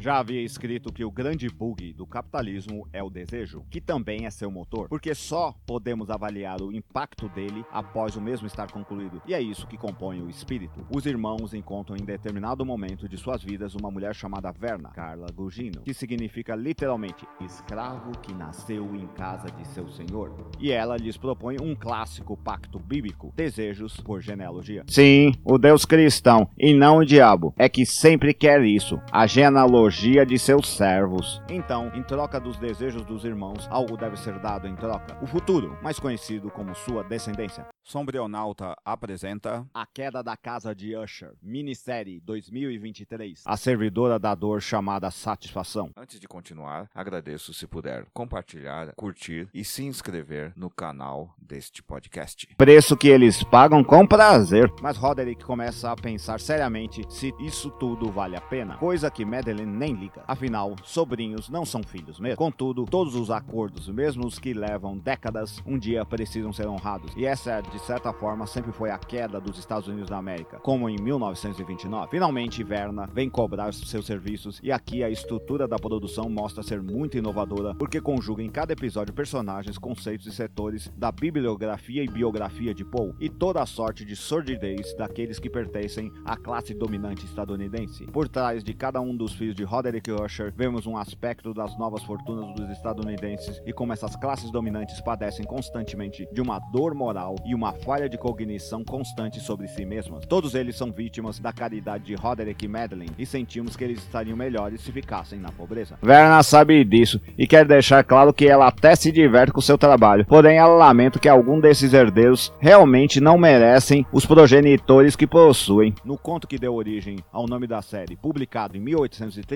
Já havia escrito que o grande bug do capitalismo é o desejo, que também é seu motor, porque só podemos avaliar o impacto dele após o mesmo estar concluído. E é isso que compõe o espírito. Os irmãos encontram em determinado momento de suas vidas uma mulher chamada Verna, Carla Gugino, que significa literalmente escravo que nasceu em casa de seu senhor. E ela lhes propõe um clássico pacto bíblico, desejos por genealogia. Sim, o Deus cristão e não o diabo é que sempre quer isso, a genealogia de seus servos. Então, em troca dos desejos dos irmãos, algo deve ser dado em troca. O futuro, mais conhecido como sua descendência. Sombrionauta apresenta A Queda da Casa de Usher, minissérie 2023. A servidora da dor chamada Satisfação. Antes de continuar, agradeço se puder compartilhar, curtir e se inscrever no canal deste podcast. Preço que eles pagam com prazer. Mas Roderick começa a pensar seriamente se isso tudo vale a pena, coisa que Madeline nem liga. Afinal, sobrinhos não são filhos mesmo. Contudo, todos os acordos, mesmo os que levam décadas, um dia precisam ser honrados. E essa de certa forma, sempre foi a queda dos Estados Unidos da América, como em 1929. Finalmente, Verna vem cobrar seus serviços e aqui a estrutura da produção mostra ser muito inovadora, porque conjuga em cada episódio personagens, conceitos e setores da bibliografia e biografia de Poe e toda a sorte de sordidez daqueles que pertencem à classe dominante estadunidense. Por trás de cada um dos filhos de Roderick Usher, vemos um aspecto das novas fortunas dos estadunidenses e como essas classes dominantes padecem constantemente de uma dor moral e uma falha de cognição constante sobre si mesmas. Todos eles são vítimas da caridade de Roderick e Madeline e sentimos que eles estariam melhores se ficassem na pobreza. Verna sabe disso e quer deixar claro que ela até se diverte com seu trabalho, porém ela lamenta que algum desses herdeiros realmente não merecem os progenitores que possuem. No conto que deu origem ao nome da série, publicado em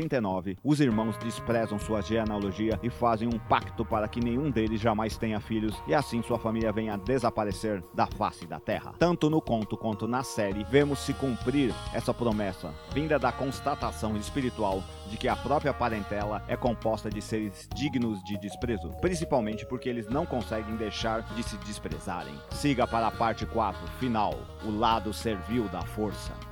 1839, os irmãos desprezam sua genealogia e fazem um pacto para que nenhum deles jamais tenha filhos e assim sua família venha a desaparecer da face da terra. Tanto no conto quanto na série, vemos se cumprir essa promessa, vinda da constatação espiritual de que a própria parentela é composta de seres dignos de desprezo, principalmente porque eles não conseguem deixar de se desprezarem. Siga para a parte 4, final, o lado servil da força.